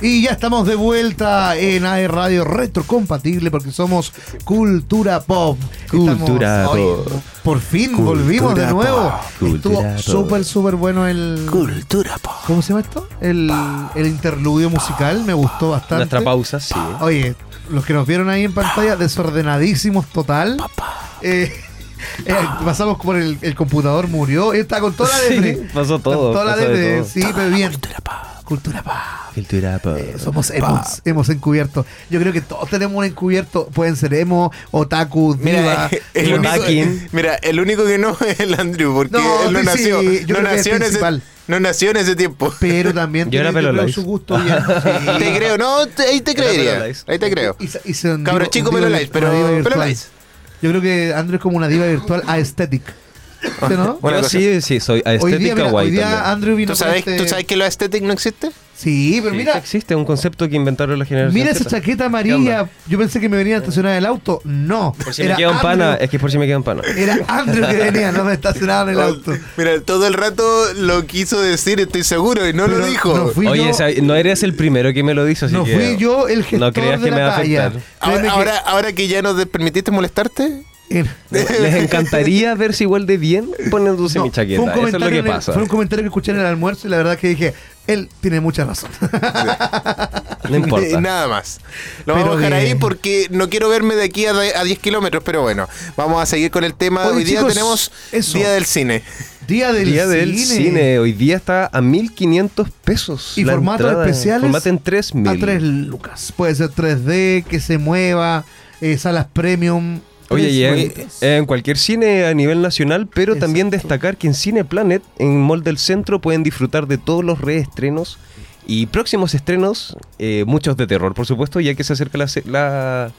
Y ya estamos de vuelta en AE Radio Retrocompatible porque somos Cultura Pop. Cultura Estamos- Pop. por fin Cultura volvimos de nuevo. Pop. Estuvo súper, súper bueno el. Cultura pop. ¿Cómo se llama esto? El, el interludio musical. Me gustó bastante. Nuestra pausa, sí. Oye, los que nos vieron ahí en pantalla, desordenadísimos total. Eh, eh, pasamos por el, el computador, murió. Está con toda la Sí, depre. pasó todo, Con toda la depre, sí, pero bien. Cultura pop. Cultura pop. Cultura pop. Eh, somos emos, hemos encubierto. Yo creo que todos tenemos un encubierto. Pueden ser emo, otaku, diva. Mira, el único, mira, el único que no es el Andrew, porque No, él no sí, nació, sí, yo no, creo que es nació en ese, principal. no nació en ese tiempo. pero también Yo tiene era su gusto bien. Sí. Te creo, no, te- ahí te creería. Ahí te creo. Y y Cabro chico, pelo pero pelo. Yo creo que Andrew es como una diva virtual aesthetic. ¿Sí, no? Yo cosa. sí, sí, soy Hoy día, mira, guay hoy día. Andrew vino ¿Tú sabes, este- ¿Tú sabes que lo aesthetic no existe? Sí, pero Sí, mira, existe un concepto que inventaron la generación. mira esa Z. chaqueta ¿Qué amarilla. Yo pensé que me venía a estacionar el auto. No. Por si me queda un pana, es que por si me queda un pana. Era Andrew que venía, no me estacionaba en el auto. Mira, todo el rato lo quiso decir, estoy seguro, y no Pero lo dijo. no fui Oye, yo, esa- no eres el primero que me lo dice, así no que... fui yo el gestor No creas de que la me va a afectar. Ahora, que- ahora, ahora que ya nos de- permitiste molestarte, Les encantaría verse igual de bien poniéndose no, mi chaqueta. fue un Eso es lo comentario que el- pasa. Fue un comentario que escuché en el almuerzo y la verdad que dije, él tiene mucha razón. No importa. Nada más. Lo Pero vamos a dejar ahí porque no quiero verme de aquí a, a 10 kilómetros, pero bueno, vamos a seguir con el tema. Oye, Hoy día tenemos eso. Día del Cine. Día del Día del cine. cine. Hoy día está a 1500 pesos. Y la formatos entrada. especiales Formato en 3000. A 3 lucas. Puede ser 3D, que se mueva, eh, salas premium. Oye, y en, cualquier cine a nivel nacional, pero también destacar que en Cine Planet, en Mall del Centro, pueden disfrutar de todos los reestrenos y próximos estrenos, eh, muchos de terror, por supuesto, ya que se acerca la, se- la,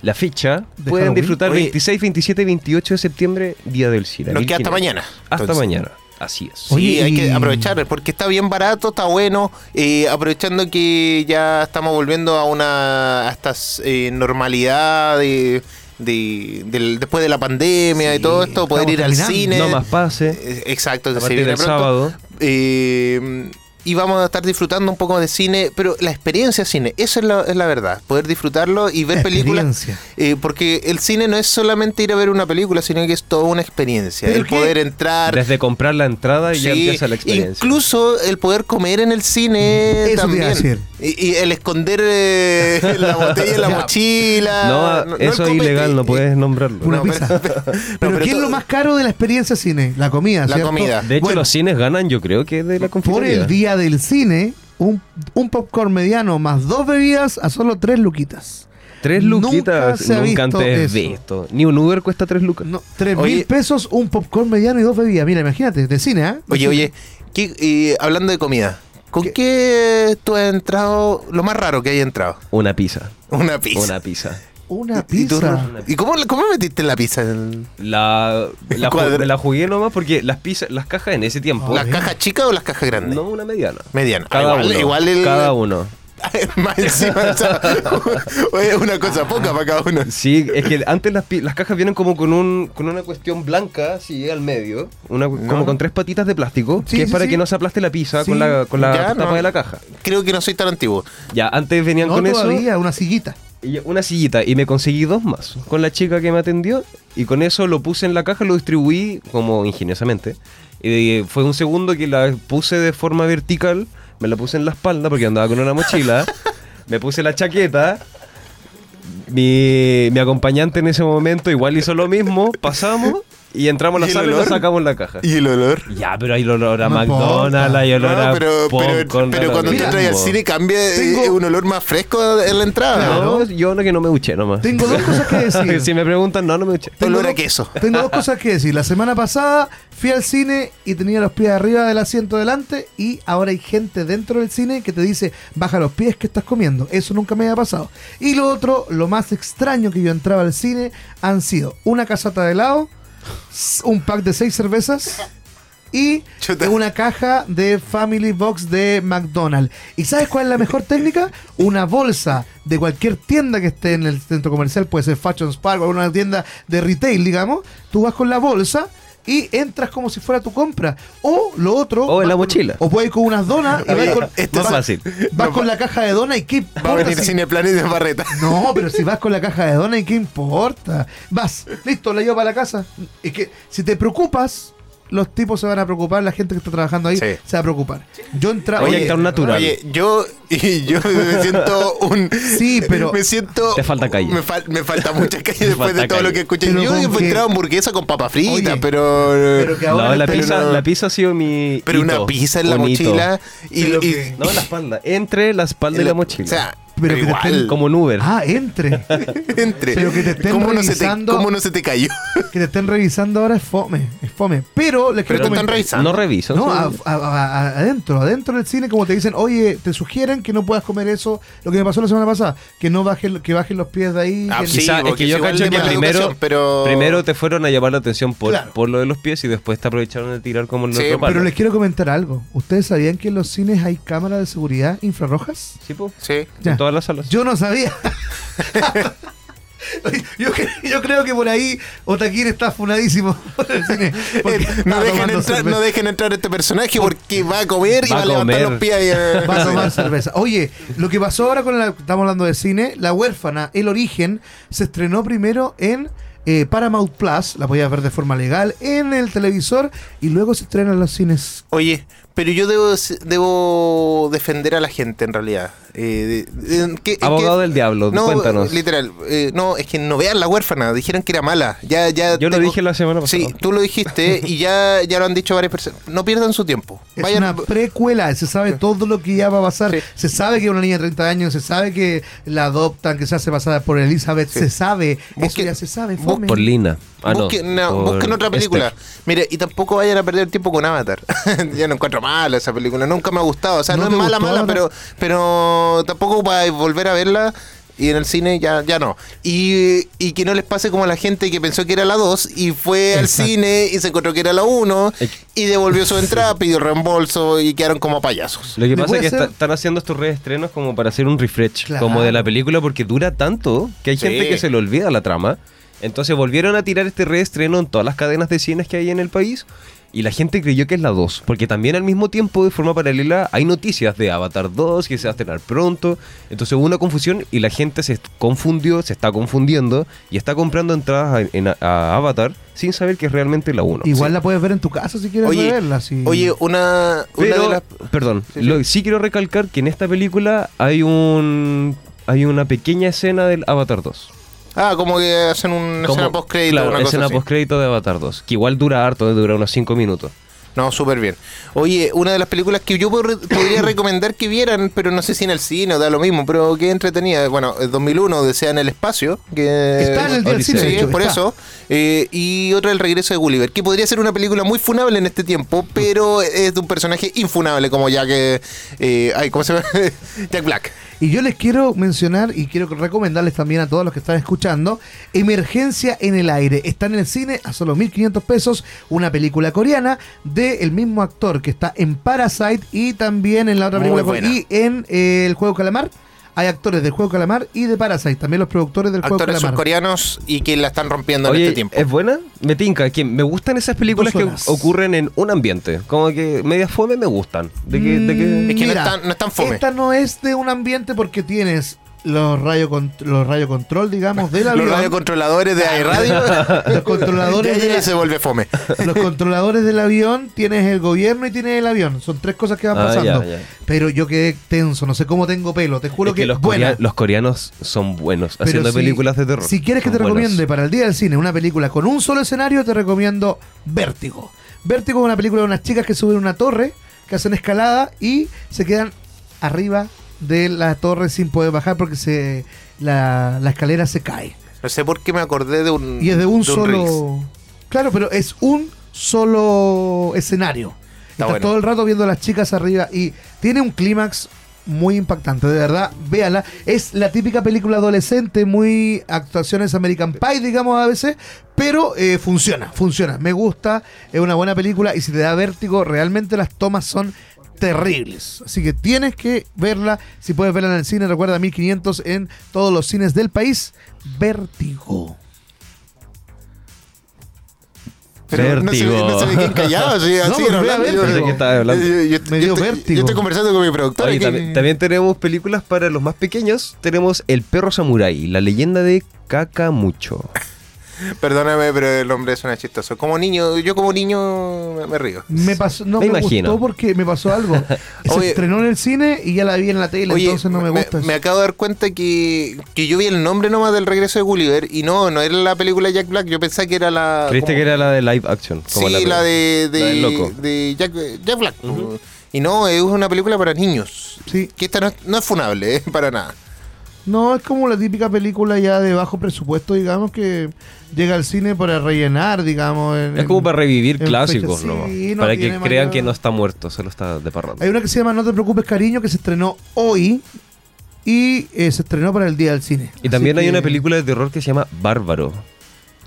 la fecha. ¿De Pueden Halloween? disfrutar Oye. 26, 27 y 28 de septiembre, Día del Cine. Nos queda hasta 1500. mañana. Hasta Entonces, mañana, así es. Sí, Oye, hay que aprovechar porque está bien barato, está bueno. eh, aprovechando que ya estamos volviendo a una a esta eh, normalidad de, de- del- después de la pandemia Sí, y todo esto, poder ir al cine. No más pase. Eh, Exacto, A se viene del pronto. sábado. Eh, y vamos a estar disfrutando un poco de cine, pero la experiencia cine, eso es la, es la verdad, poder disfrutarlo y ver La películas. experiencia. eh, porque el cine no es solamente ir a ver una película, sino que es toda una experiencia. El ¿qué? poder entrar. Desde comprar la entrada y ya Sí, empieza la experiencia. Incluso el poder comer en el cine Eso te iba a también. decir. Y, y el esconder eh, la botella en la Ya. mochila. No, el eso es copete. ilegal, no puedes nombrarlo. Una No, pizza. pero- Pero, pero ¿qué es lo más caro de la experiencia cine? La comida, La ¿cierto? comida. De hecho, Bueno, los cines ganan, yo creo que de la por confitería. el día del cine, un, un popcorn mediano más dos bebidas a solo tres luquitas. Tres Nunca luquitas, se ha nunca visto antes eso. visto. Ni un Uber cuesta tres lucas. No, tres Oye. mil pesos, un popcorn mediano y dos bebidas. Mira, imagínate, de cine, ¿ah? Oye, oye, ¿qué- eh, hablando de comida, ¿con ¿Qué? qué? tú has entrado, lo más raro que hay entrado? Una pizza. Una pizza. Una pizza. Una ¿Y tú, pizza. ¿Y cómo, cómo metiste la pizza? en- La, la, ju- la jugué nomás porque las pizzas, las cajas en ese tiempo. Ah, ¿Las cajas chicas o las cajas grandes? No, una mediana. Mediana. Ah, Cada igual, uno. igual el- Cada uno. Más encima, o sea, una cosa poca para cada uno. Sí, es que antes las, las cajas vienen como con un con una cuestión blanca, así al medio, una, como con tres patitas de plástico, Sí, que es para sí. que no se aplaste la pizza Sí. con la, con la Ya, tapa no. de la caja. Creo que no soy tan antiguo. Ya, antes venían No con eso. todavía, una sillita. Una sillita y me conseguí dos más con la chica que me atendió y con eso lo puse en la caja, lo distribuí como ingeniosamente. Y fue un segundo que la puse de forma vertical, me la puse en la espalda porque andaba con una mochila, me puse la chaqueta. Mi, mi acompañante en ese momento igual hizo lo mismo, pasamos y entramos a la ¿Y el sala y olor? sacamos la caja. ¿Y el olor? Ya, pero hay olor a No McDonald's, hay olor No, a pero, pero, popcorn, pero lo cuando tú Mira, entras al cine cambia eh, Tengo- un olor más fresco en la entrada. No, ¿no? yo no que no me duché nomás. Tengo dos cosas que decir. si me preguntan, no, no me duché. Tengo Olor a queso. Tengo dos cosas que decir. La semana pasada fui al cine y tenía los pies arriba del asiento delante y ahora hay gente dentro del cine que te dice, baja los pies que estás comiendo. Eso nunca me había pasado. Y lo otro, lo más extraño que yo entraba al cine han sido una casata de helado, un pack de seis cervezas y Chuta. una caja de Family Box de McDonald's. ¿Y sabes cuál es la mejor técnica? Una bolsa de cualquier tienda que esté en el centro comercial, puede ser Fashion Spark o una tienda de retail, digamos. Tú vas con la bolsa y entras como si fuera tu compra. O lo otro. O en la con- mochila. O puedes ir con unas donas y vas con, esto Más vas- fácil. vas con la caja de donas y qué Va a importa venir si- Cineplanet de Barreta. No, pero si vas con la caja de donas, ¿y qué importa? Vas, listo, la llevo para la casa. Es que si te preocupas, los tipos se van a preocupar, la gente que está trabajando ahí Sí. se va a preocupar. Yo entraba. Oye, actor natural. Oye, yo, y yo me siento un. Sí, pero- Me siento. Te falta calle. Me, fal- me falta mucha calle después de todo calle. lo que escuché. Pero Yo he encontrado hamburguesa con papa frita, Oye, pero. pero que ahora No, la pizza, no- la pizza ha sido mi. pero una pizza en la mochila. Y, No, en la espalda. Entre la espalda y la mochila. O sea, Pero pero que te igual. estén- como en Uber. Ah, entre. entre. pero que te estén ¿Cómo no, se te, revisando- ¿Cómo no se te cayó? que te estén revisando ahora es fome. Es fome. Pero les Pero quiero te están comentar- revisando. no reviso. No, a- a- a- a- adentro, adentro del cine, como te dicen, oye, te sugieren que no puedas comer eso, lo que me pasó la semana pasada, que no bajen, que bajen los pies de ahí. Ah, que- sí, Quizá es que yo cacho que primero, pero- primero te fueron a llamar la atención por, Claro. por lo de los pies y después te aprovecharon de tirar como el Sí, otro palo. Pero les quiero comentar algo. ¿Ustedes sabían que en los cines hay cámaras de seguridad infrarrojas? Sí, po. Sí. Ya. En todas las salas. Yo no sabía. yo, cre- yo creo que por ahí Otaquín está funadísimo por el cine. Eh, no, dejen entrar, no dejen entrar a este personaje porque va a comer y Va a levantar comer. los pies. eh. Va a tomar cerveza. Oye, lo que pasó ahora con la. Estamos hablando de cine. La huérfana, El Origen, se estrenó primero en eh, Paramount Plus. La podías ver de forma legal en el televisor. Y luego se estrena en los cines. Oye, pero yo debo, debo defender a la gente en realidad. Eh, que- Abogado que- del diablo, no, cuéntanos. Literal, eh, no, es que no vean la huérfana, dijeron que era mala. Ya, ya Yo lo tengo- dije la semana pasada. Sí, tú lo dijiste y ya, ya lo han dicho varias personas. No pierdan su tiempo. Es Vayan, una precuela, se sabe todo lo que ya va a pasar. Sí. Se sabe que es una niña de 30 años, se sabe que la adoptan, que se hace pasada por Elizabeth, Sí. se sabe. Eso Busque- ya se sabe. busque- fome. Por Lina. Ah, no. busquen, no, por busquen otra película. Esther. Mire, y tampoco vayan a perder tiempo con Avatar. Yo no encuentro mala esa película, nunca me ha gustado. O sea, ¿No es mala, gustó mala, pero, pero tampoco para volver a verla. Y en el cine ya, ya no. Y, y que no les pase como a la gente que pensó que era la 2 y fue al cine y se encontró que era la 1 Eh, y devolvió su entrada, pidió reembolso y quedaron como payasos. Lo que ¿Le pasa es que está- están haciendo estos reestrenos como para hacer un refresh Claro. como de la película porque dura tanto que hay Sí. gente que se le olvida la trama. Entonces volvieron a tirar este reestreno en todas las cadenas de cines que hay en el país y la gente creyó que es la 2, porque también al mismo tiempo de forma paralela hay noticias de Avatar 2 que se va a estrenar pronto. Entonces hubo una confusión y la gente se confundió, se está confundiendo y está comprando entradas a, en- a Avatar sin saber que es realmente la 1. Igual la puedes ver en tu casa si quieres Oye, verla. si- Oye, una, una Pero, de las... perdón, Sí, sí. lo- sí quiero recalcar que en esta película hay un hay una pequeña escena del Avatar 2. Ah, como que hacen una Como- escena post-crédito. Claro, una cosa escena postcrédito de Avatar 2, que igual dura harto, dura unos 5 minutos. No, súper bien. Oye, una de las películas que yo podría recomendar que vieran, pero no sé si en el cine o da lo mismo, pero que entretenida. Bueno, el 2001, Desea en el Espacio. Que Está en el día del cine, Sí, hecho, por está. eso. Eh, y otra, El regreso de Gulliver, que podría ser una película muy funable en este tiempo, pero es de un personaje infunable como Jack. eh, eh, ay, ¿Cómo se llama? Jack Black. Y yo les quiero mencionar y quiero recomendarles también a todos los que están escuchando Emergencia en el aire. Está en el cine a solo 1.500 pesos, una película coreana del mismo actor que está en Parasite y también en la otra Muy película buena. y en eh, El Juego Calamar. Hay actores del Juego Calamar y de Parasite, también los productores del Juego Actores Calamar. surcoreanos y que la están rompiendo en este tiempo. ¿es buena? Me tinca, que me gustan esas películas que ocurren en un ambiente, como que media fome me gustan. De que, de que- Mm, Es que no es tan- no es tan fome. Esta no es de un ambiente porque tienes los rayos los radio control, digamos, del Los avión. radiocontroladores de radio. los controladores de de la- se vuelve fome. los controladores del avión, tienes el gobierno y tienes el avión. Son tres cosas que van Ah, pasando. ya, ya. Pero yo quedé tenso, no sé cómo tengo pelo. Te juro Es que, que los, buena. corea- los coreanos son buenos Pero haciendo si- películas de terror. Si quieres que te buenos. recomiende para el día del cine una película con un solo escenario, te recomiendo Vértigo. Vértigo es una película de unas chicas que suben una torre, que hacen escalada y se quedan arriba de la torre sin poder bajar porque se la, la escalera se cae. No sé por qué me acordé de un. Y es de un solo. Claro, pero es un solo escenario. Está Estás bueno. todo el rato viendo a las chicas arriba y tiene un clímax muy impactante, de verdad, véala. Es la típica película adolescente, muy actuaciones American Pie, digamos a veces, pero eh, funciona, funciona. Me gusta, es una buena película y si te da vértigo, realmente las tomas son terribles. Así que tienes que verla, si puedes verla en el cine, recuerda 1500 en todos los cines del país. Vértigo. Pero no se, no se callado, así, así hablando. vértigo. Yo- Me dio estoy- vértigo. Yo estoy conversando con mi. Oye, también, también tenemos películas para los más pequeños. Tenemos El perro samurái, la leyenda de Kakamucho. Perdóname, pero el hombre suena chistoso. Como niño, yo como niño me, me río. Me pasó, no Me me, imagino. gustó porque me pasó algo. Se Oye. estrenó en el cine y ya la vi en la tele, Oye, entonces no me gusta. me acabo de dar cuenta que, que yo vi el nombre nomás del regreso de Gulliver y no, no era la película de Jack Black. Yo pensaba que era la. ¿Creíste como- que era la de live action? Como sí, la, de, de, la del loco. de Jack, Jack Black. Y no, es una película para niños. Sí. Que esta no, es- no es funable, eh, para nada. No, es como la típica película ya de bajo presupuesto, digamos, que llega al cine para rellenar, digamos. en- Es como para revivir clásicos, sí, no para que crean que no está muerto, solo está de parranda. Hay una que se llama No te preocupes, cariño, que se estrenó hoy y eh, se estrenó para el Día del Cine. Y también hay una película de terror que se llama Bárbaro.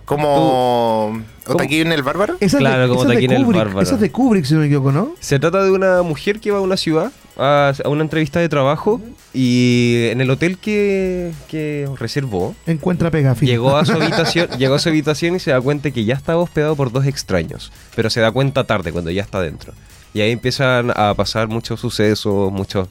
Como. ¿Otaquín el bárbaro? Esa Claro, de, como esa es de Taquín el Kubrick, Bárbaro. esa es de Kubrick, si no me equivoco, ¿no? Se trata de una mujer que va a una ciudad a, a una entrevista de trabajo y en el hotel que, que reservó Encuentra pega, llegó a su habitación llegó a su habitación y se da cuenta que ya estaba hospedado por dos extraños pero se da cuenta tarde cuando ya está dentro y ahí empiezan a pasar muchos sucesos muchos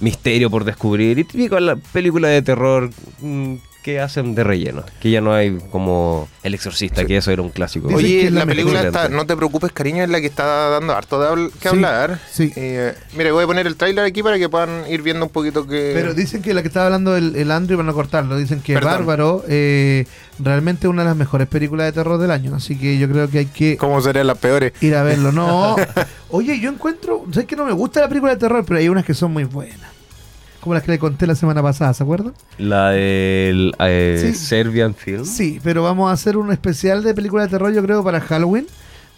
misterios por descubrir y típico la película de terror mm, que hacen de relleno que ya no hay como el exorcista que eso era un clásico Dicen Oye, es la la película está, no te preocupes, cariño, es la que está dando harto de habl- que Sí, hablar. sí. Eh, mira, voy a poner el tráiler aquí para que puedan ir viendo un poquito que. Pero dicen que la que estaba hablando el, el Andrew, van a cortarlo, dicen que Perdón. Bárbaro eh, realmente es una de las mejores películas de terror del año, así que yo creo que hay que ¿Cómo serían las peores? ir a verlo. No, oye, yo encuentro, sé que no me gusta la película de terror, pero hay unas que son muy buenas. Como las que le conté la semana pasada, ¿se acuerdan? la del eh, Sí. Serbian Film Sí, pero vamos a hacer un especial de películas de terror, yo creo, para Halloween.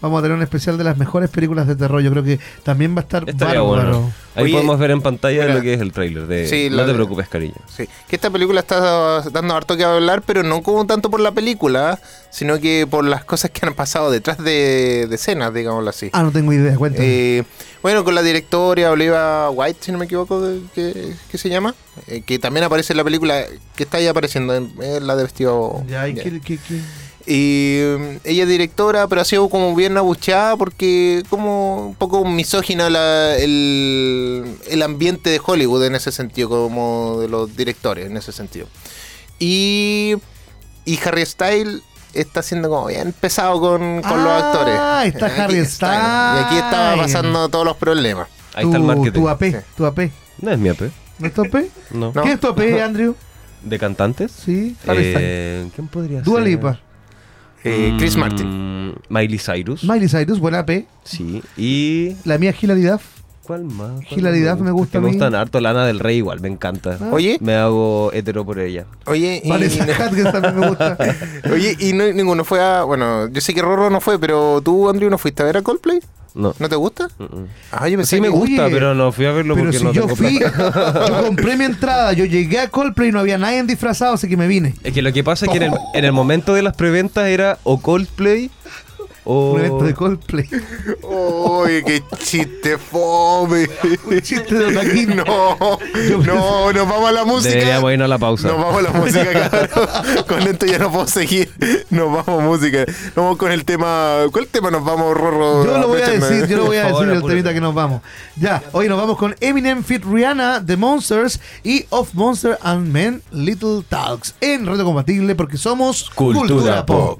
Vamos a tener un especial de las mejores películas de terror. Yo creo que también va a estar Estaría bárbaro. bueno. Ahí Oye, podemos ver en pantalla mira. lo que es el tráiler de Sí, No te preocupes, cariño. Sí. Que esta película está dando harto que hablar, pero no como tanto por la película, sino que por las cosas que han pasado detrás de, de escenas, digámoslo así. Ah, no tengo idea, cuéntame. Eh, bueno, con la directora Oliva White, si no me equivoco, que, que se llama, eh, que también aparece en la película, que está ahí apareciendo, en, en la de vestido. ya, ¿y ya. qué- qué- qué? Y mm, ella es directora, pero ha sido como bien abucheada porque como un poco misógina la- el, el ambiente de Hollywood en ese sentido, como de los directores en ese sentido. Y, y Harry Styles está siendo como bien pesado con, con los Ah, actores. está Aquí Harry está, Y aquí estaba Styles. pasando todos los problemas. Ahí está el Tu- marketing. Tu AP, Sí. tu AP. No es mi AP. ¿No es tu AP? No. ¿Qué es tu AP, Andrew? ¿De cantantes? Sí, Harry Styles. Eh, ¿Quién podría Dua ser? Lipa. Eh, Chris Mm, Martin. Miley Cyrus. Miley Cyrus, buena AP. Sí. Y. La mía es Hilary Duff. ¿Cuál más? ¿Cuál Hilary más Duff me gusta a me mí. gustan harto. Lana del Rey igual, me encanta. Ah. Oye, Me hago hetero por ella. oye, y, Hudgens también me gusta. oye, y no, ninguno fue a. Bueno, yo sé que Rorro no fue, pero tú, Andrew, ¿no fuiste a ver a Coldplay? No. ¿No te gusta? Ah, yo pensé Sí me que- gusta, Oye, pero no fui a verlo Pero porque si no yo tengo fui, plata. yo compré mi entrada, yo llegué a Coldplay y no había nadie disfrazado, así que me vine. Es que lo que pasa es que en el, en el momento de las preventas era o Coldplay Un evento de Coldplay. Uy, qué chiste fome. Un chiste de Otaquín. No, no, nos vamos a la música. Deberíamos irnos a la pausa. Nos vamos a la música, cabrón. Con esto ya no puedo seguir. Nos vamos a música. Nos vamos con el tema. ¿Cuál tema nos vamos, Rorro? Yo lo voy a decir, yo lo voy a decir el temita que nos vamos. Ya, hoy nos vamos con Eminem Fit Rihanna, The Monsters y Of Monster and Men Little Talks en Reto Compatible porque somos Cultura Pop.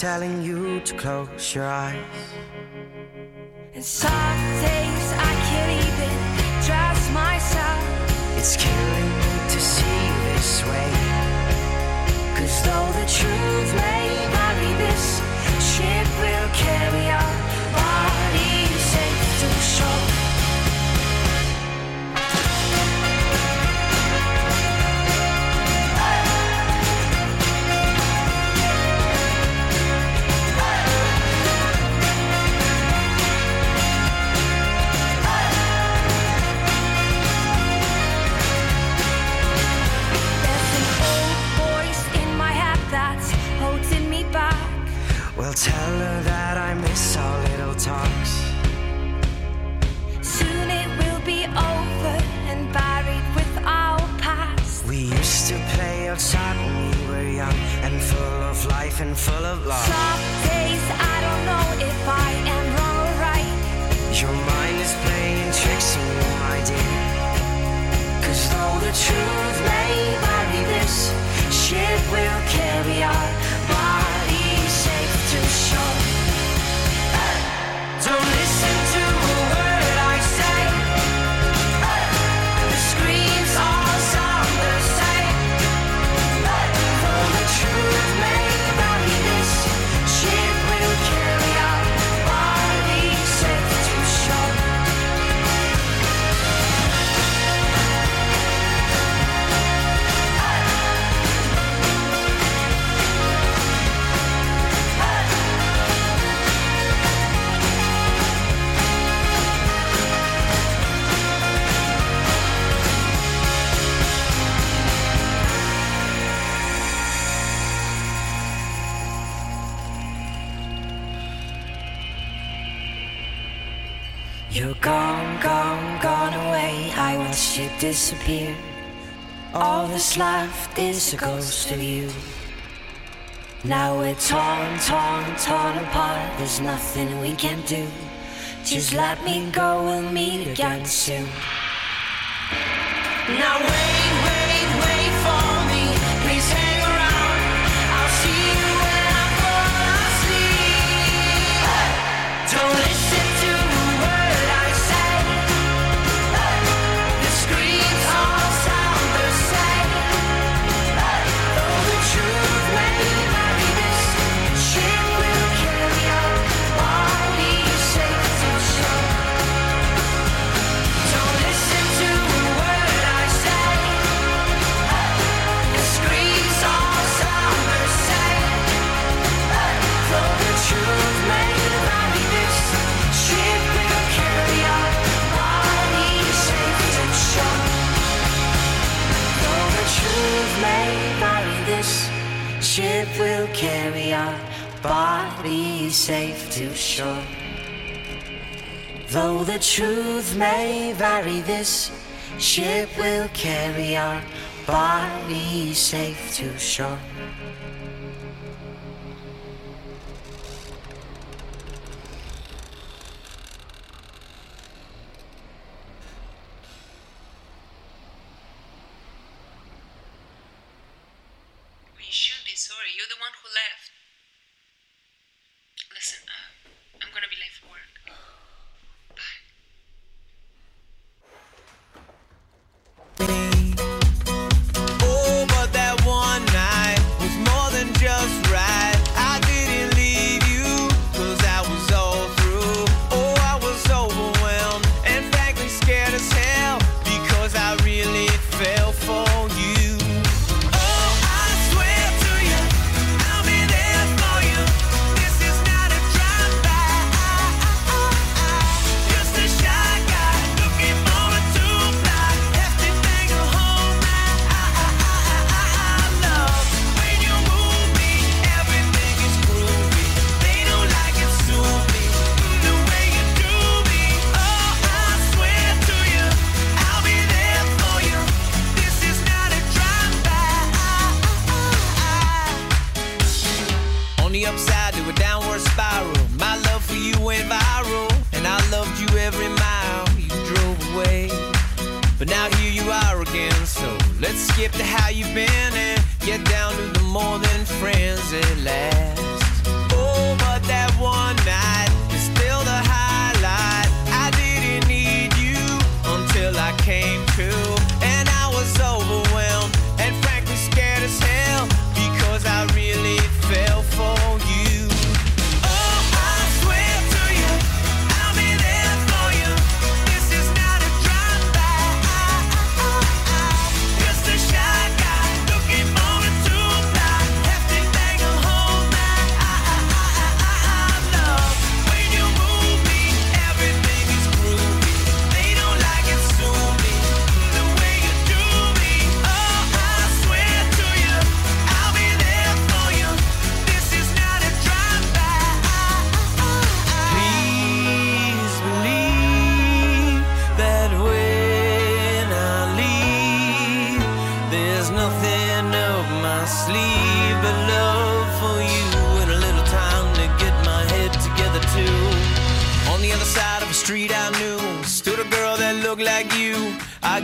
telling you to close your eyes. And some days I can't even trust myself. It's killing It's a ghost of you. Now we're torn, torn, torn apart. There's nothing we can do. Just let me go, we'll meet again soon. Now wait, wait. ship will carry our bodies safe to shore. Though the truth may vary, this ship will carry our bodies safe to shore.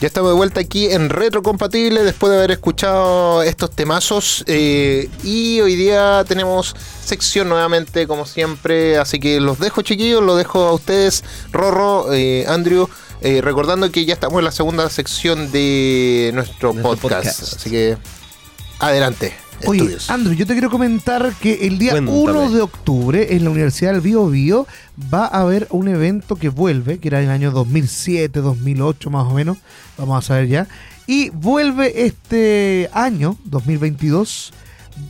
Ya estamos de vuelta aquí en Retrocompatible después de haber escuchado estos temazos. eh, y hoy día tenemos sección nuevamente, como siempre. Así que los dejo, chiquillos, los dejo a ustedes, Rorro, eh, Andrew. eh, recordando que ya estamos en la segunda sección de nuestro, Nuestro podcast. podcast. Así que adelante. Oye, estudios. Andrew, yo te quiero comentar que el día Cuéntame. 1 de octubre en la Universidad del Bio Bio va a haber un evento que vuelve, que era en el año 2007, 2008 más o menos, vamos a saber ya, y vuelve este año, 2022,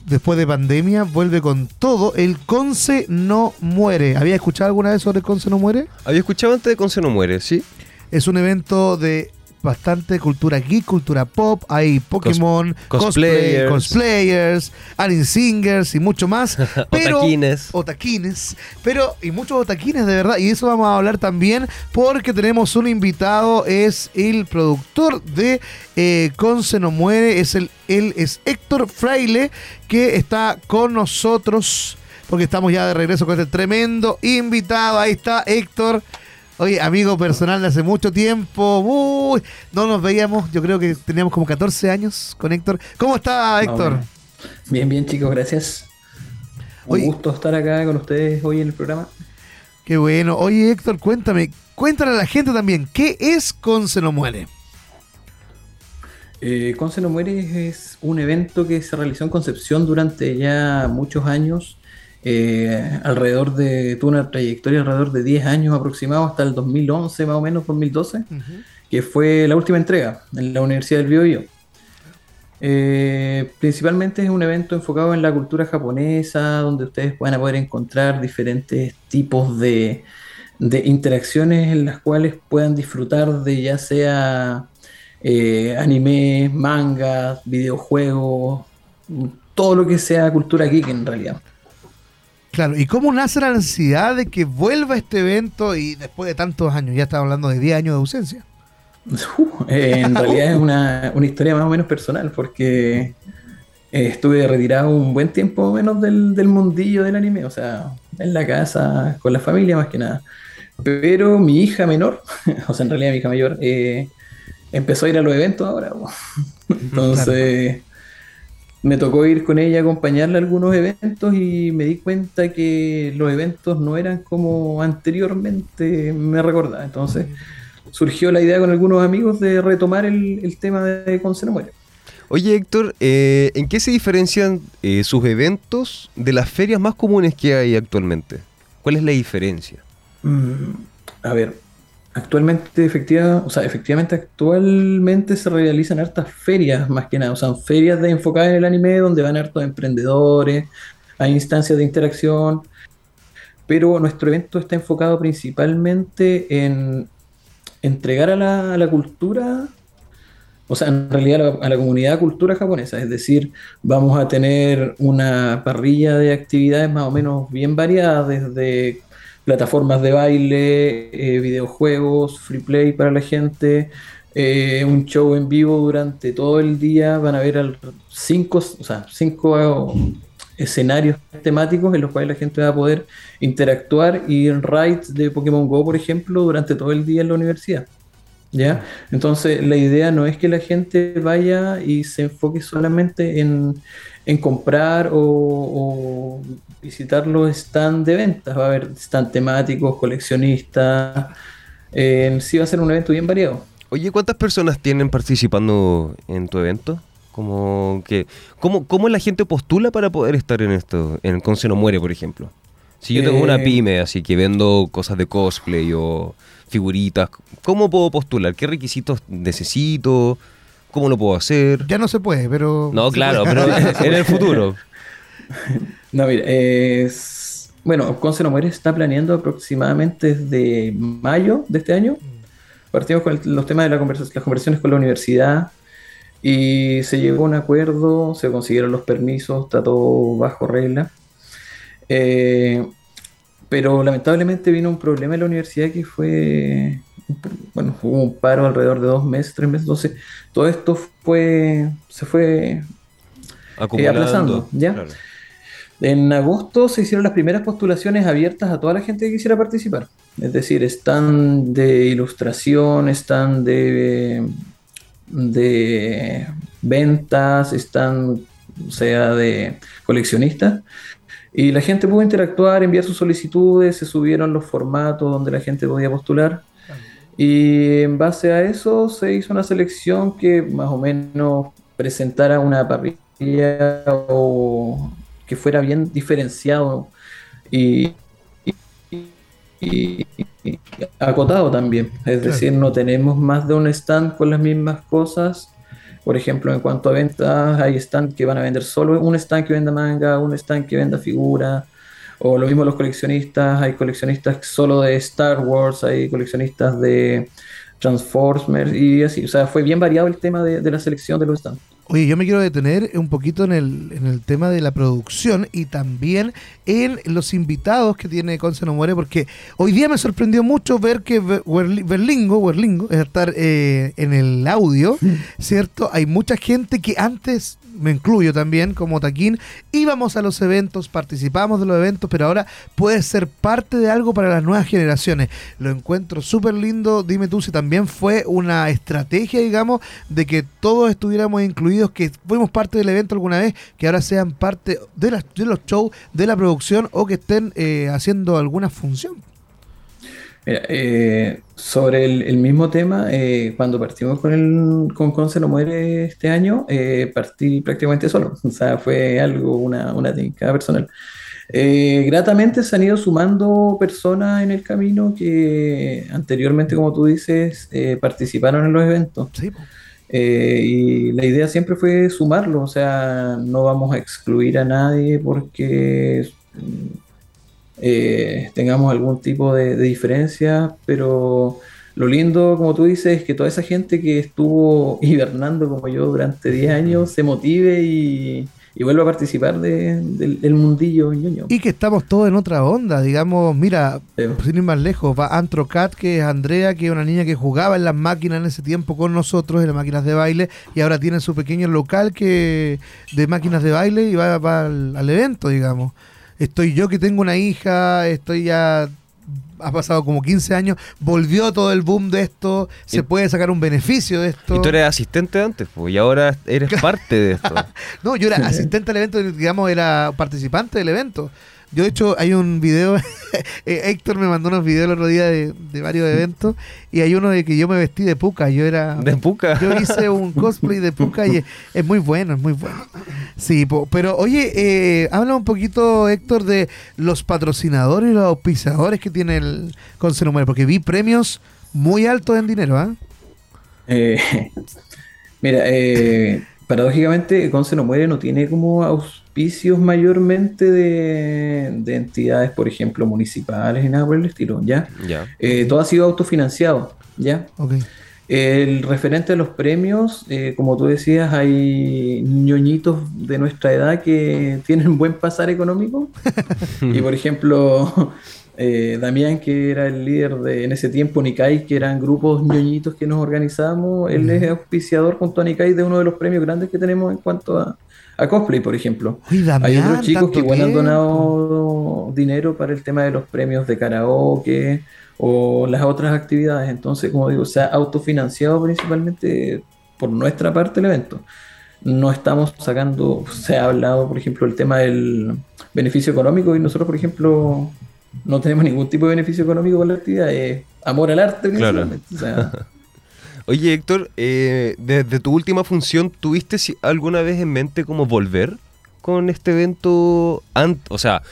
después de pandemia, vuelve con todo, el Conce no muere. ¿Había escuchado alguna vez sobre el Conce no muere? Había escuchado antes de Conce no muere, ¿sí? Es un evento de bastante cultura geek, cultura pop, hay Pokémon, cosplay, cosplayers. cosplayers, anime singers y mucho más. pero, Otaquines. Otaquines. Pero, y muchos otaquines de verdad. Y eso vamos a hablar también porque tenemos un invitado, es el productor de eh, Conce no muere, es el, él es Héctor Fraile, que está con nosotros. Porque estamos ya de regreso con este tremendo invitado. Ahí está Héctor. Oye, amigo personal de hace mucho tiempo. Uy, no nos veíamos. Yo creo que teníamos como 14 años con Héctor. ¿Cómo está Héctor? Bien, bien chicos, gracias. Un Oye. gusto estar acá con ustedes hoy en el programa. Qué bueno. Oye, Héctor, cuéntame. Cuéntale a la gente también. ¿Qué es Conce no muere? Eh, Conce no muere es un evento que se realizó en Concepción durante ya muchos años. Eh, alrededor de, tuvo una trayectoria alrededor de 10 años aproximado hasta el 2011 más o menos, 2012, que fue la última entrega en la Universidad del Biobío. Eh, principalmente es un evento enfocado en la cultura japonesa, donde ustedes van a poder encontrar diferentes tipos de, de interacciones en las cuales puedan disfrutar de ya sea eh, anime, mangas, videojuegos, todo lo que sea cultura geek en realidad. Claro, ¿y cómo nace la necesidad de que vuelva este evento y después de tantos años? Ya estamos hablando de 10 años de ausencia. Uh, eh, en realidad es una, una historia más o menos personal porque eh, estuve retirado un buen tiempo menos del, del mundillo del anime, o sea, en la casa, con la familia más que nada. Pero mi hija menor, o sea, en realidad mi hija mayor, eh, empezó a ir a los eventos ahora. Entonces me tocó ir con ella a acompañarla a algunos eventos y me di cuenta que los eventos no eran como anteriormente me recordaba. Entonces surgió la idea con algunos amigos de retomar el, el tema de muere. Oye, Héctor, eh, ¿en qué se diferencian eh, sus eventos de las ferias más comunes que hay actualmente? ¿Cuál es la diferencia? Mm, a ver, actualmente, efectiva, o sea, efectivamente, actualmente se realizan hartas ferias más que nada, o sea, ferias de enfocadas en el anime donde van hartos emprendedores, hay instancias de interacción, pero nuestro evento está enfocado principalmente en entregar a la, cultura, o sea, en realidad a la, a la comunidad cultura japonesa, es decir, vamos a tener una parrilla de actividades más o menos bien variadas, desde plataformas de baile, eh, videojuegos, free play para la gente, eh, un show en vivo durante todo el día, van a al- cinco, o sea, cinco eh, escenarios temáticos en los cuales la gente va a poder interactuar y en raids de Pokémon Go, por ejemplo, durante todo el día en la universidad. ¿Ya? Entonces, la idea no es que la gente vaya y se enfoque solamente en, en comprar o visitar los stands de ventas. Va a haber stands temáticos, coleccionistas. Eh, sí, va a ser un evento bien variado. Oye, ¿cuántas personas tienen participando en tu evento? Como que, ¿cómo, ¿Cómo la gente postula para poder estar en esto? En el Conce no muere, por ejemplo. Si yo tengo Eh, una pyme, así que vendo cosas de cosplay o figuritas, ¿cómo puedo postular? ¿Qué requisitos necesito? ¿Cómo lo puedo hacer? Ya no se puede, pero. No, claro, pero en el futuro. No, mira, es... Bueno, Conce no muere está planeando aproximadamente desde mayo de este año. Partimos con el- los temas de la las conversaciones con la universidad y se llegó a un acuerdo, se consiguieron los permisos, está todo bajo regla. Eh, pero lamentablemente vino un problema en la universidad que fue, bueno, hubo un paro alrededor de dos meses, tres meses, entonces todo esto fue, se fue Acumulando. aplazando, ¿ya? Claro. En agosto se hicieron las primeras postulaciones abiertas a toda la gente que quisiera participar. Es decir, están de ilustración, están de de ventas, o sea, de coleccionistas. Y la gente pudo interactuar, enviar sus solicitudes, se subieron los formatos donde la gente podía postular. Y en base a eso se hizo una selección que más o menos presentara una parrilla o que fuera bien diferenciado y, y- y- y acotado también. Es decir, no tenemos más de un stand con las mismas cosas. Por ejemplo, en cuanto a ventas, hay stand que van a vender solo un stand que venda manga, un stand que venda figura, o lo mismo los coleccionistas, hay coleccionistas solo de Star Wars, hay coleccionistas de Transformers y así. O sea, fue bien variado el tema de, de la selección de los stands. Oye, yo me quiero detener un poquito en el, en el tema de la producción y también en los invitados que tiene Conce No Muere, porque hoy día me sorprendió mucho ver que Berlingo, Werlingo, es estar eh, en el audio, ¿cierto? Hay mucha gente que antes, me incluyo también, como Taquín, íbamos a los eventos, participábamos de los eventos, pero ahora puede ser parte de algo para las nuevas generaciones. Lo encuentro súper lindo. Dime tú si también fue una estrategia, digamos, de que todos estuviéramos incluidos, que fuimos parte del evento alguna vez, que ahora sean parte de, las, de los shows, de la producción o que estén eh, haciendo alguna función. Mira, eh, sobre el, el mismo tema, eh, cuando partimos con el con Conce no muere este año, eh, partí prácticamente solo. O sea, fue algo, una, una técnica personal. Eh, gratamente se han ido sumando personas en el camino que anteriormente, como tú dices, eh, participaron en los eventos. Sí. Eh, y la idea siempre fue sumarlo, o sea, no vamos a excluir a nadie porque mm, eh, tengamos algún tipo de, de diferencia, pero lo lindo, como tú dices, es que toda esa gente que estuvo hibernando como yo durante 10 años se motive y, y vuelva a participar de- del, del mundillo ñoño. Y que estamos todos en otra onda, digamos, mira, Sí. sin ir más lejos, va Antrocat, que es Andrea, que es una niña que jugaba en las máquinas en ese tiempo con nosotros, en las máquinas de baile, y ahora tiene su pequeño local que de máquinas de baile y va, va al, al evento, digamos. Estoy yo que tengo una hija, estoy ya, ha pasado como 15 años, volvió todo el boom de esto, se Y- puede sacar un beneficio de esto. Y tú eres asistente antes, pues, y ahora eres parte de esto. No, yo era asistente al evento, digamos, era participante del evento. Yo, de hecho, hay un video, eh, Héctor me mandó unos videos el otro día de, de varios eventos, y hay uno de que yo me vestí de puca, yo era... De puca. Yo hice un cosplay de puca y es, es muy bueno, es muy bueno. Sí, po- pero oye, eh, habla un poquito, Héctor, de los patrocinadores y los auspiciadores que tiene el Conce No Muere, porque vi premios muy altos en dinero, ¿ah? Eh, mira, eh, paradójicamente, Conce no muere no tiene como auspicios mayormente de, de entidades, por ejemplo, municipales y nada por el estilo, ¿ya? Ya. Eh, todo ha sido autofinanciado, ¿ya? El referente a los premios, eh, como tú decías, hay ñoñitos de nuestra edad que tienen buen pasar económico. y por ejemplo, eh, Damián, que era el líder de en ese tiempo, Nikai, que eran grupos ñoñitos que nos organizábamos, él es auspiciador junto a Nikai de uno de los premios grandes que tenemos en cuanto a, a cosplay, por ejemplo. Uy, Hay otros chicos que igual han donado dinero para el tema de los premios de karaoke o las otras actividades. Entonces, como digo, se ha autofinanciado principalmente por nuestra parte el evento. No estamos sacando, se ha hablado, por ejemplo, el tema del beneficio económico y nosotros, por ejemplo, no tenemos ningún tipo de beneficio económico con la actividad, es amor al arte Claro. principalmente. O sea, Oye, Héctor, eh, desde tu última función, ¿tuviste alguna vez en mente cómo volver con este evento? ant- o sea,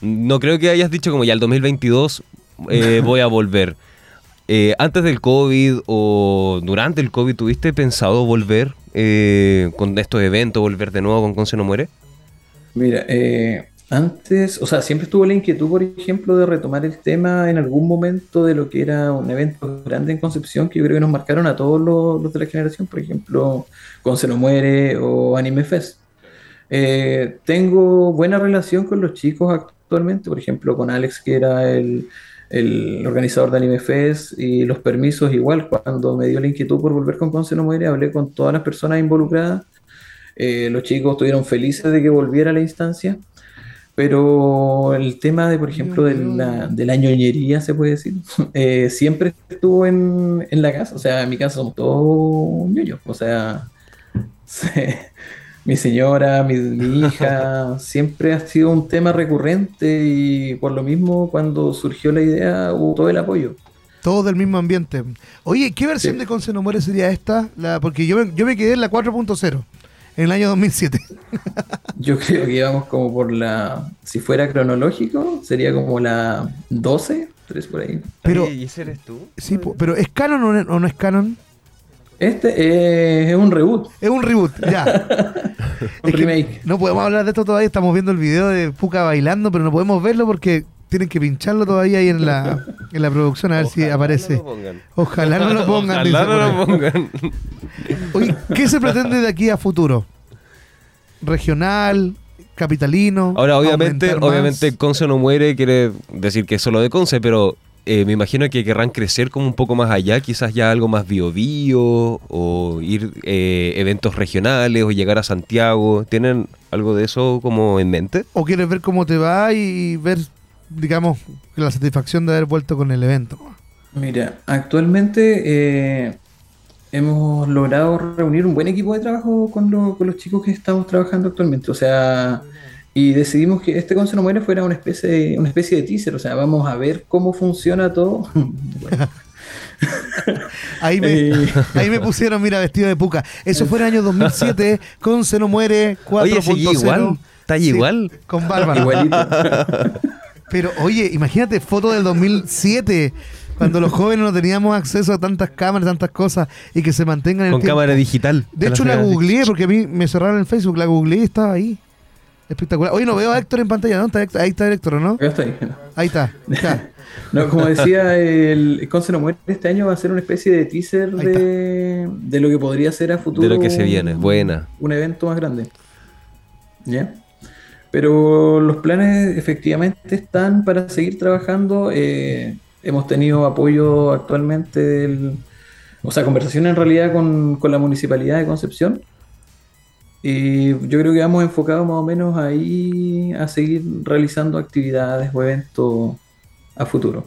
no creo que hayas dicho como ya el 2022 eh, voy a volver. Eh, antes del COVID o durante el COVID, ¿tuviste pensado volver eh, con estos eventos, volver de nuevo con Conce No Muere? Mira, eh, antes, o sea, siempre estuvo la inquietud, por ejemplo, de retomar el tema en algún momento de lo que era un evento grande en Concepción, que yo creo que nos marcaron a todos los, los de la generación, por ejemplo, Conce no muere o Anime Fest. Eh, tengo buena relación con los chicos actualmente, por ejemplo, con Alex, que era el, el organizador de Anime Fest, y los permisos igual, cuando me dio la inquietud por volver con Conce no muere, hablé con todas las personas involucradas. Eh, los chicos estuvieron felices de que volviera a la instancia, Pero el tema de, por ejemplo, de la, de la ñoñería, se puede decir, eh, siempre estuvo en, en la casa. O sea, en mi casa somos todos ñoños. O sea, se- mi señora, mi, mi hija, siempre ha sido un tema recurrente y por lo mismo cuando surgió la idea hubo todo el apoyo. Todos del mismo ambiente. Oye, ¿qué versión Sí. de Conce no muere sería esta? La, porque yo me, yo me quedé en la 4.0 en el año 2007. Yo creo que íbamos como por la, si fuera cronológico, sería como la 12, 3 por ahí. Pero- ¿Y ese eres tú? Sí, pero ¿es canon o no, o no es canon? Este eh, es un reboot, Es un reboot, ya. un remake. no podemos hablar de esto todavía, estamos viendo el video de Puka bailando, pero no podemos verlo porque tienen que pincharlo todavía ahí en la, en la producción a ver si aparece. no lo pongan. Ojalá no lo pongan. Ojalá no lo pongan. Oye, ¿qué se pretende de aquí a futuro? ¿Regional? ¿Capitalino? Ahora, obviamente, obviamente Conce no muere, quiere decir que es solo de Conce, pero eh, me imagino que querrán crecer como un poco más allá, quizás ya algo más bio bio, o ir eh, eventos regionales, o llegar a Santiago. ¿Tienen algo de eso como en mente? ¿O quieres ver cómo te va y ver, digamos, la satisfacción de haber vuelto con el evento? Mira, actualmente eh, hemos logrado reunir un buen equipo de trabajo con, lo- con los chicos que estamos trabajando actualmente. O sea, y decidimos que este Conce no muere fuera una especie, de, una especie de teaser. O sea, vamos a ver cómo funciona todo. Bueno, Ahí me, Eh. ahí me pusieron, mira, vestido de puca. Eso fue en el año 2007, con Se no muere 4.0. Oye, sigue igual, está Sí, igual. Con Bárbara. igualito. Pero oye, imagínate foto del 2007, cuando los jóvenes no teníamos acceso a tantas cámaras, tantas cosas, y que se mantengan en el Con tiempo. cámara digital. De hecho, la googleé, porque a mí me cerraron en Facebook, la googleé y estaba ahí. Espectacular. Oye, no veo a Héctor en pantalla, ¿no? Está Héctor- ahí está Héctor, ¿o ¿no? Acá estoy. Ahí está. No, como decía, el Conce no muere este año va a ser una especie de teaser de, de lo que podría ser a futuro. De lo que se viene, buena. Un evento más grande. ¿Ya? Pero los planes efectivamente están para seguir trabajando. eh, hemos tenido apoyo actualmente del. O sea, conversación en realidad con, con la municipalidad de Concepción. Y yo creo que vamos enfocados más o menos ahí a seguir realizando actividades o eventos a futuro.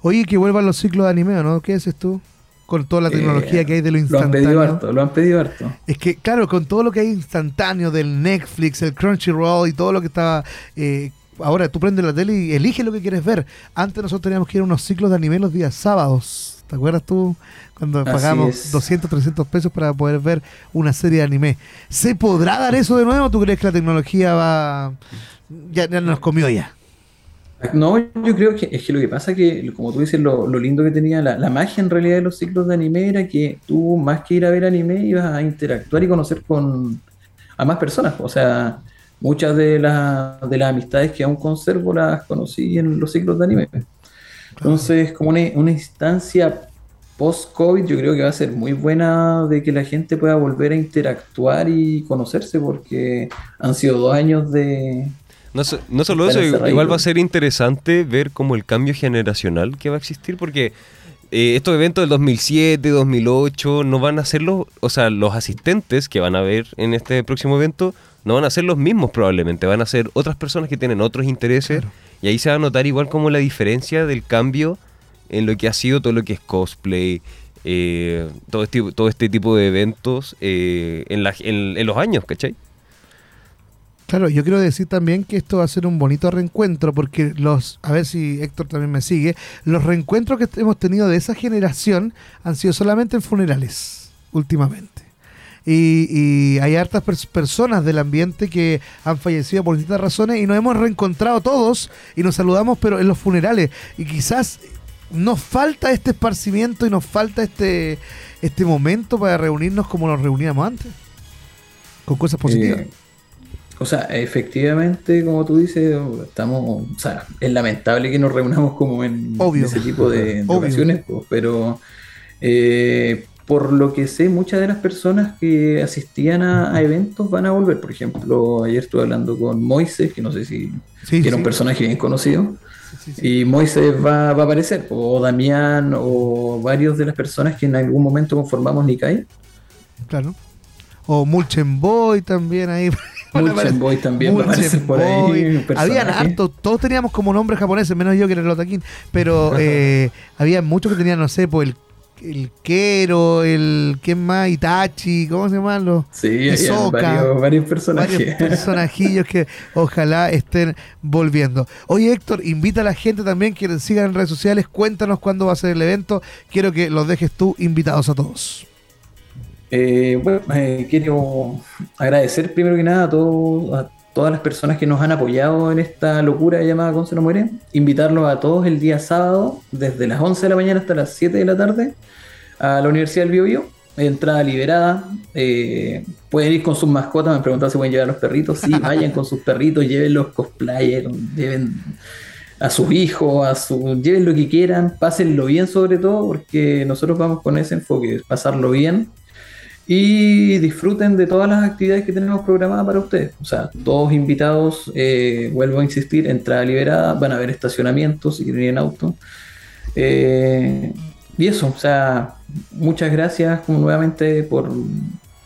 Oye, que vuelvan los ciclos de anime, ¿no? ¿Qué haces tú? Con toda la tecnología Eh, que hay de lo Lo han pedido instantáneo. harto, lo han pedido harto. Es que, claro, con todo lo que hay instantáneo del Netflix, el Crunchyroll y todo lo que estaba. eh, ahora tú prendes la tele y eliges lo que quieres ver. Antes nosotros teníamos que ir a unos ciclos de anime los días sábados. ¿Te acuerdas tú? Cuando Así pagamos es. 200, 300 pesos para poder ver una serie de anime. ¿Se podrá dar eso de nuevo? ¿Tú crees que la tecnología va. Ya, ya nos comió ya? No, yo creo que es que lo que pasa que, como tú dices, lo, lo lindo que tenía la, la magia en realidad de los ciclos de anime era que tú, más que ir a ver anime, ibas a interactuar y conocer con a más personas. O sea, muchas de, las de las amistades que aún conservo las conocí en los ciclos de anime. Entonces, como una, una instancia post-COVID, yo creo que va a ser muy buena de que la gente pueda volver a interactuar y conocerse, porque han sido dos años de, No, no solo eso, igual va a ser interesante ver como el cambio generacional que va a existir, porque eh, estos eventos del 2007, 2008, no van a ser los, o sea, los asistentes que van a ver en este próximo evento, no van a ser los mismos probablemente, van a ser otras personas que tienen otros intereses, Claro. y ahí se va a notar igual como la diferencia del cambio en lo que ha sido todo lo que es cosplay, eh, todo, este, todo este tipo de eventos eh, en, la- en- en los años, ¿cachai? Claro, yo quiero decir también que esto va a ser un bonito reencuentro porque los, a ver si Héctor también me sigue, los reencuentros que hemos tenido de esa generación han sido solamente en funerales últimamente. Y, y hay hartas pers- personas del ambiente que han fallecido por distintas razones y nos hemos reencontrado todos y nos saludamos pero en los funerales y quizás nos falta este esparcimiento y nos falta este, este momento para reunirnos como nos reuníamos antes, con cosas positivas. Eh, o sea, efectivamente, como tú dices, estamos, o sea, es lamentable que nos reunamos como en Obvio. ese tipo de, de ocasiones, pues, pero eh, por lo que sé, muchas de las personas que asistían a, a eventos van a volver. Por ejemplo, ayer estuve hablando con Moises, que no sé si Sí, que era un personaje bien conocido. Sí. Y Moises va, va a aparecer, o Damián, o varios de las personas que en algún momento conformamos Nikai. Claro. O Mulchen Boy también ahí Aparecer- Boy también aparecer por ahí. Habían hartos, todos teníamos como nombres japoneses, menos yo que era el Otaquín. Pero eh, había muchos que tenían, no sé, pues el, el Kero, el. ¿Quién más? Itachi, ¿cómo se llaman los? Sí, Hisoka. varios, varios personajes. varios personajillos que ojalá estén volviendo. Oye, Héctor, invita a la gente también que sigan en redes sociales. Cuéntanos cuándo va a ser el evento. Quiero que los dejes tú invitados a todos. Eh, bueno, eh, quiero agradecer primero que nada a, todos, a todas las personas que nos han apoyado en esta locura llamada Conce no muere. Invitarlos a todos el día sábado, desde las 11 de la mañana hasta las 7 de la tarde, a la Universidad del Bio, Bio. Entrada liberada. eh, pueden ir con sus mascotas. Me han preguntado si pueden llevar los perritos. Sí, vayan con sus perritos, lleven los cosplayers, lleven a sus hijos, a su, lleven lo que quieran, pásenlo bien sobre todo, porque nosotros vamos con ese enfoque, pasarlo bien y disfruten de todas las actividades que tenemos programadas para ustedes. O sea, todos invitados, eh, vuelvo a insistir, entrada liberada, van a haber estacionamientos si quieren ir en auto. Eh, y eso, o sea, muchas gracias nuevamente por,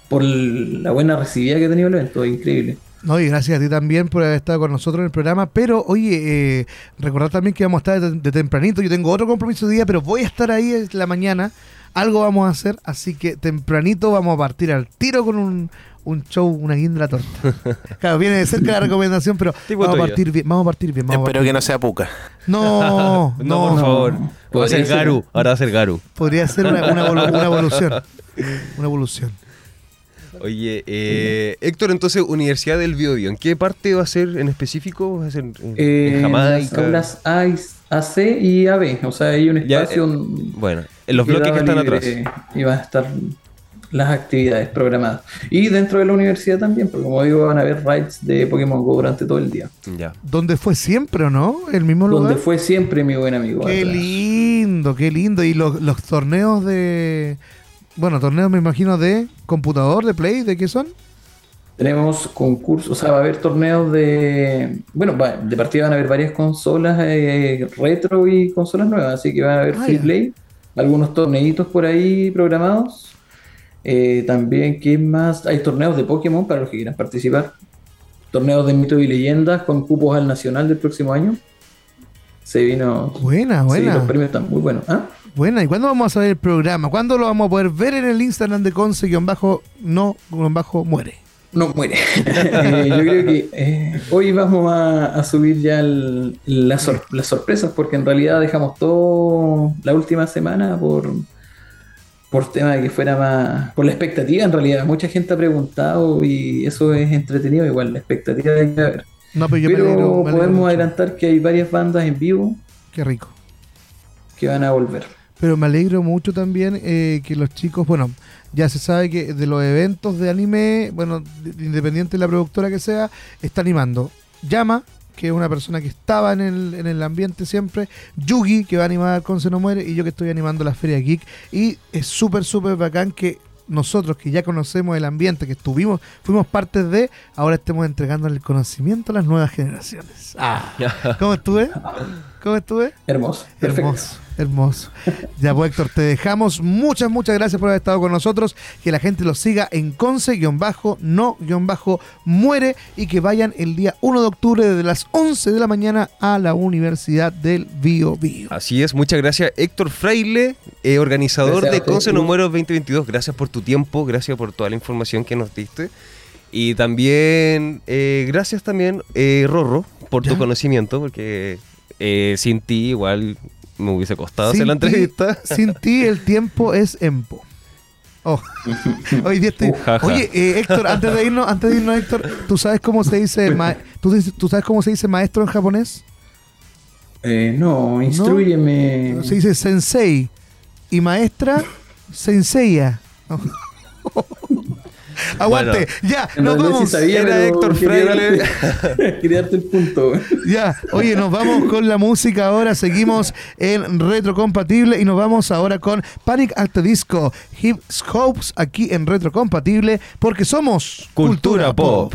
por la buena recibida que ha tenido el evento, increíble. No, y gracias a ti también por haber estado con nosotros en el programa. Pero, oye, eh, recordar también que vamos a estar de, de tempranito. Yo tengo otro compromiso de día, pero voy a estar ahí en la mañana. Algo vamos a hacer, así que tempranito vamos a partir al tiro con un, un show, una guinda torta. Claro, viene de cerca la recomendación, pero Tipo vamos a partir bien. Vamos a partir bien. Vamos Espero partir que no sea puca. No, no, no, por favor. Va a Podría ser ser. Garu. Ahora va a ser Garu. Podría ser una, una evolu- una evolución. Una evolución. Oye, eh, Héctor, entonces, Universidad del Biobío, ¿en qué parte va a ser en específico? ¿Va a ser en, en Eh, Jamaica? Las A, AC y AB, o sea, hay un Ya, espacio. eh, un- Bueno, en los bloques que están libre atrás. Y van a estar las actividades programadas. Y dentro de la universidad también, porque como digo, van a haber rides de Pokémon Go durante todo el día. Ya. Donde fue siempre, ¿o no? El mismo lugar. Donde fue siempre mi buen amigo. Qué atrás. lindo, qué lindo. Y los, los torneos de. Bueno, torneos me imagino de computador, de play, ¿de qué son? Tenemos concursos, o sea, va a haber torneos de. Bueno, va- de partida van a haber varias consolas eh, retro y consolas nuevas, así que van a haber Ah, free play, algunos torneitos por ahí programados. Eh, también, ¿qué más? Hay torneos de Pokémon para los que quieran participar. Torneos de mito y leyendas con cupos al nacional del próximo año. Se vino. Buena, Sí, buena. los premios están muy buenos. ¿Ah? Buena. ¿Y cuándo vamos a ver el programa? ¿Cuándo lo vamos a poder ver en el Instagram de Conce-no-muere? No muere. Eh, yo creo que eh, hoy vamos a, a subir ya el- las, sor- las sorpresas porque en realidad dejamos todo la última semana por, por tema de que fuera más... Por la expectativa en realidad. Mucha gente ha preguntado y eso es entretenido igual, la expectativa de que haber. No, pero yo me Pero alegro- podemos mucho. adelantar que hay varias bandas en vivo Qué rico. que van a volver. Pero me alegro mucho también eh, que los chicos, bueno, ya se sabe que de los eventos de anime, bueno, de- independiente de la productora que sea, está animando. Llama, que es una persona que estaba en el, en el ambiente siempre, Yugi, que va a animar con Se No Muere, y yo que estoy animando la Feria Geek. Y es súper, súper bacán que nosotros que ya conocemos el ambiente, que estuvimos, fuimos parte de, ahora estemos entregando el conocimiento a las nuevas generaciones. Ah, ¿Cómo estuve? ¿Cómo estuve? Hermoso. Hermoso, hermoso. Ya pues Héctor, te dejamos. Muchas, muchas gracias por haber estado con nosotros. Que la gente lo siga en conce-no-muere y que vayan el día 1 de octubre desde las 11 de la mañana a la Universidad del Bio Bio. Así es, muchas gracias Héctor Fraile, eh, organizador Gracias de Conce No. Muero 2022. Gracias por tu tiempo, gracias por toda la información que nos diste. Y también, eh, gracias también, eh, Rorro, por Ya. tu conocimiento, porque eh, sin ti igual me hubiese costado Sin hacer la ti- entrevista. Sin ti el tiempo es empo. Oh. Hoy día estoy- Uh. Oye, eh, Héctor, antes de irnos, antes de irnos, Héctor, ¿tú sabes cómo se dice ma- ¿tú, dices- ¿tú sabes cómo se dice maestro en japonés? Eh, no, instruyeme. Se dice sensei y maestra senseiya. Aguante, ya, nos vamos. sabía, Era Héctor quería darte- Quería darte el punto. Ya, oye, nos vamos con la música ahora, seguimos en Retrocompatible y nos vamos ahora con Panic at the Disco, Hip Scopes aquí en Retrocompatible porque somos Cultura Pop.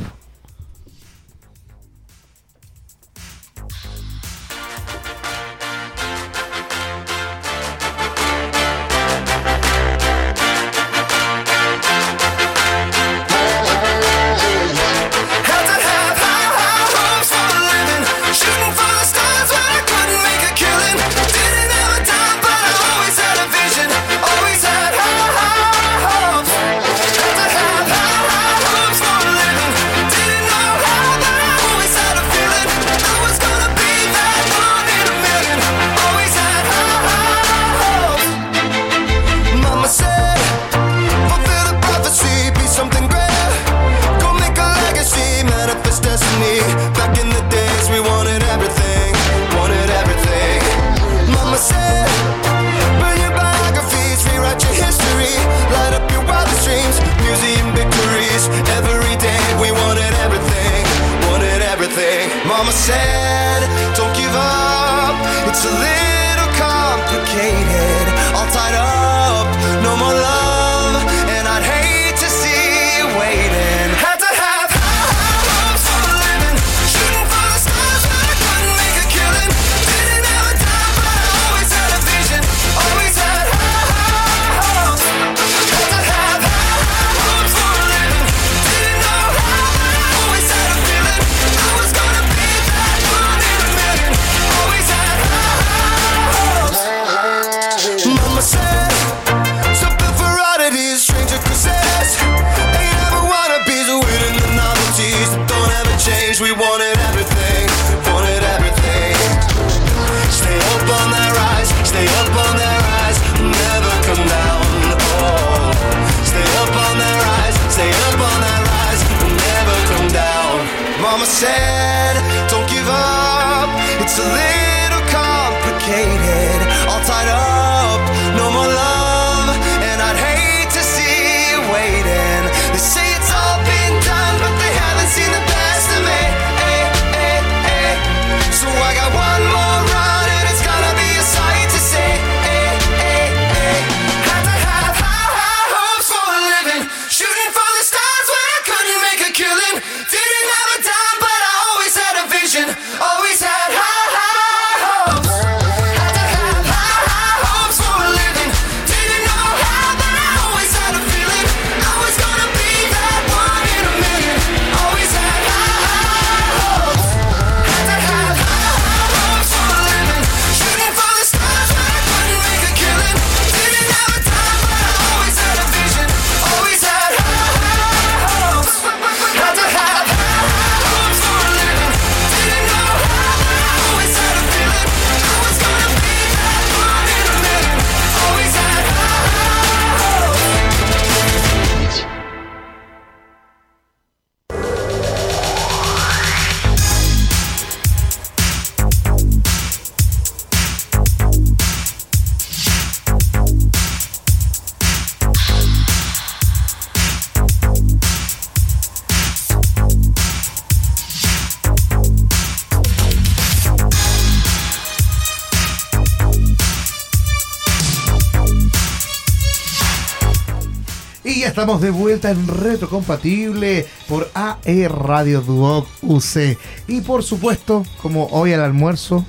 Estamos de vuelta en Retrocompatible por AE Radio Duoc UC. Y por supuesto, como hoy al almuerzo,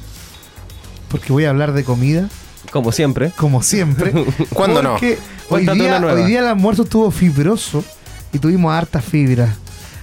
porque voy a hablar de comida, Como siempre. como siempre. ¿Cuándo no? Hoy día, hoy día el almuerzo estuvo fibroso y tuvimos harta fibra.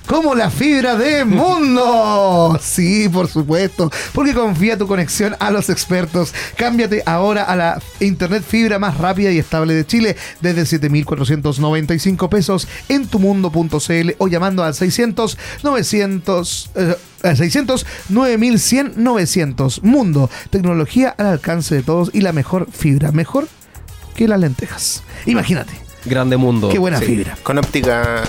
Como la fibra de Mundo. Sí, por supuesto. Porque confía tu conexión a los expertos. Cámbiate ahora a la internet fibra más rápida y estable de Chile desde 7,495 pesos en tumundo.cl o llamando al 600 900 eh, al 600 9100 900. Mundo. Tecnología al alcance de todos y la mejor fibra. Mejor que las lentejas. Imagínate. Grande mundo. Qué buena Sí, fibra. Con óptica,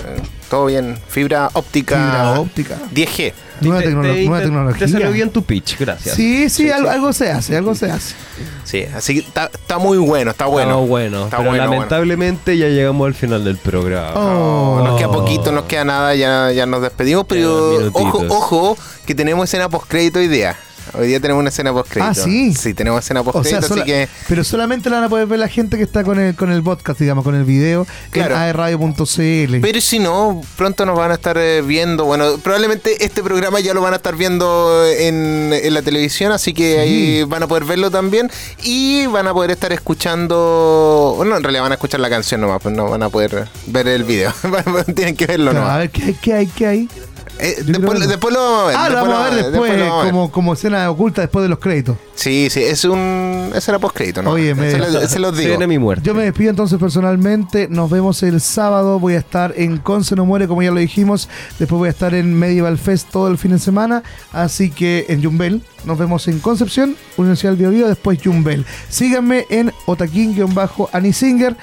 todo bien. Fibra óptica. Fibra óptica. 10G. Nueva, Te- tecnolo- te- nueva te- tecnología. Te salió bien tu pitch, gracias. Sí, sí, algo, algo se hace, algo se hace. Sí, así que está, está muy bueno, está bueno. Bueno, bueno. Está pero bueno, bueno. lamentablemente ya llegamos al final del programa. Oh. Nos queda poquito, nos queda nada, ya, ya nos despedimos, pero ojo, ojo, que tenemos escena post-crédito día. Hoy día tenemos una escena post-crédito. Ah, ¿sí? Sí, tenemos escena O sea, así que... pero solamente la van a poder ver la gente que está con el, con el podcast, digamos, con el video Claro. en aerradio.cl. Pero si no, pronto nos van a estar eh, viendo. Bueno, probablemente este programa ya lo van a estar viendo en, en la televisión, así que ahí van a poder verlo también. Y van a poder estar escuchando. Bueno, en realidad van a escuchar la canción nomás, pues no van a poder ver el video. Tienen que verlo a nomás. ver, ¿qué hay, qué hay, qué hay? Eh, después, lo vamos a ver. Ah, lo vamos a ver después, a ver. como, como escena oculta después de los créditos. Sí, sí, es un. Ese era post-crédito, ¿no? Oye, me- se, lo- se los digo. viene mi muerte. Yo me despido entonces personalmente. Nos vemos el sábado. Voy a estar en Conce No Muere, como ya lo dijimos. Después voy a estar en Medieval Fest todo el fin de semana. Así que en Jumbel. Nos vemos en Concepción, Universidad del Biobío, después Jumbel. Síganme en Otaquín-Anisinger.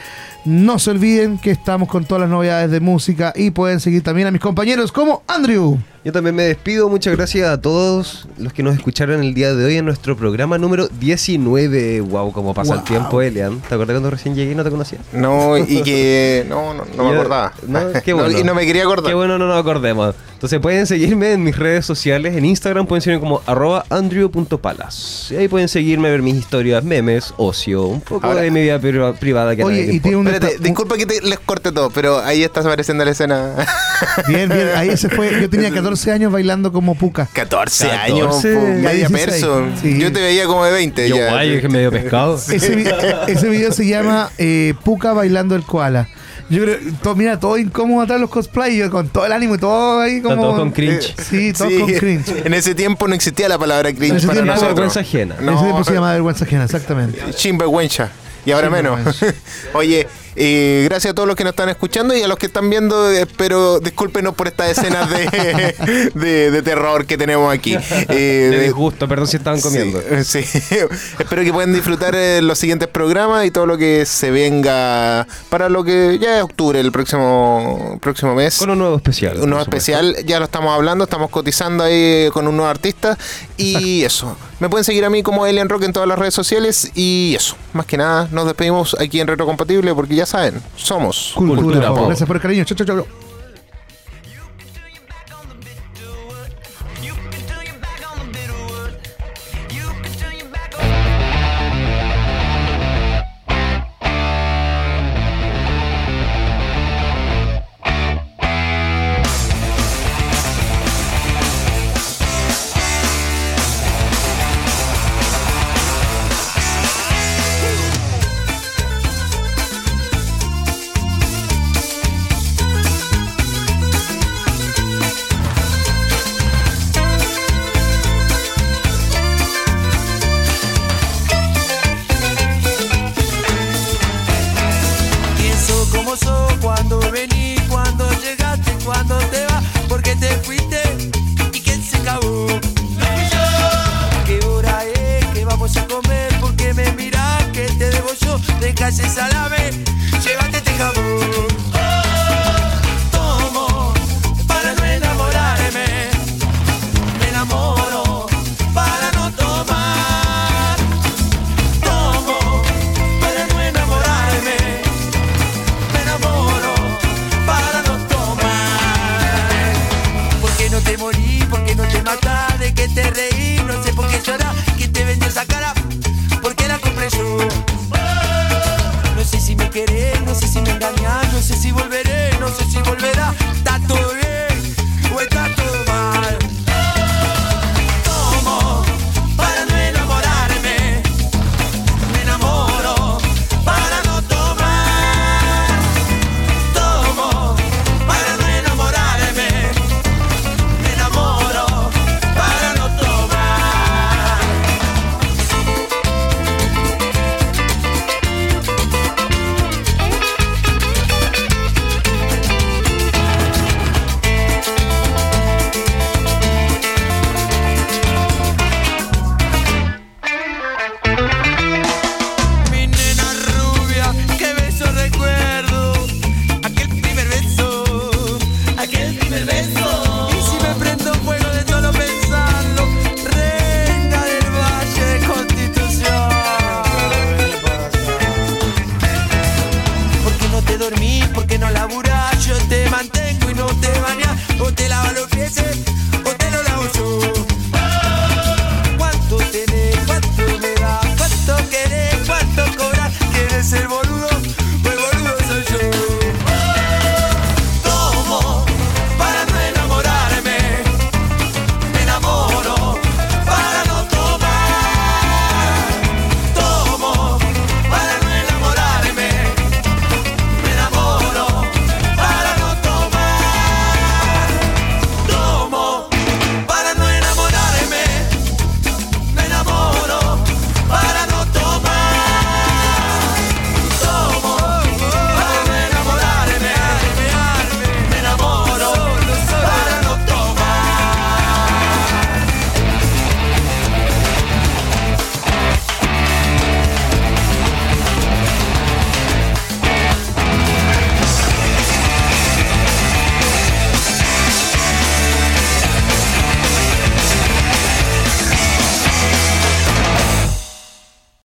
No se olviden que estamos con todas las novedades de música y pueden seguir también a mis compañeros como Andrew. Yo también me despido. Muchas gracias a todos los que nos escucharon el día de hoy en nuestro programa número 19. Wow, cómo pasa el tiempo, Elian. ¿Te acuerdas cuando recién llegué y no te conocía? No, y que. No, no, no me acordaba. No, qué No, bueno. y no me quería acordar. Qué bueno, no nos acordemos. Entonces pueden seguirme en mis redes sociales, en Instagram pueden seguirme como arroba andrew.palas. Y ahí pueden seguirme, ver mis historias, memes, ocio, un poco Ahora- de mi vida pri- privada que a Oye, y tiene importa. un Espérate, disculpa que te, les corte todo, pero ahí estás apareciendo la escena. Bien, bien. Ahí se fue. Yo tenía 14 años bailando como puca. 14, 14. años, media 16. perso. Sí. Yo te veía como de 20. Yo ya. guay, que medio pescado. Ese, vi- ese video se llama eh, Puka bailando el koala. Yo creo, todo, mira, todo incómodo atrás los cosplay, yo con todo el ánimo y todo ahí como. Todos con cringe. Sí, todos Sí, con cringe. En ese tiempo no existía la palabra En cringe ese para tiempo- nosotros. vergüenza ajena. En ese tiempo se llama vergüenza ajena, exactamente. Sinvergüenza. Y ahora menos. Oye, eh, gracias a todos los que nos están escuchando y a los que están viendo, eh, espero discúlpenos por estas escenas de, de, de terror que tenemos aquí. Eh, De disgusto, perdón si estaban comiendo. Sí, sí. espero que puedan disfrutar eh, los siguientes programas y todo lo que se venga para lo que ya es octubre, el próximo, próximo mes. Con un nuevo especial. Un nuevo especial, ya lo estamos hablando, estamos cotizando ahí con un nuevo artista. Y eso. Me pueden seguir a mí como Elian Rock en todas las redes sociales. Y eso. Más que nada, nos despedimos aquí en Retrocompatible porque ya saben, somos. Cultura pop. Gracias por el cariño. Chau, chau, chau.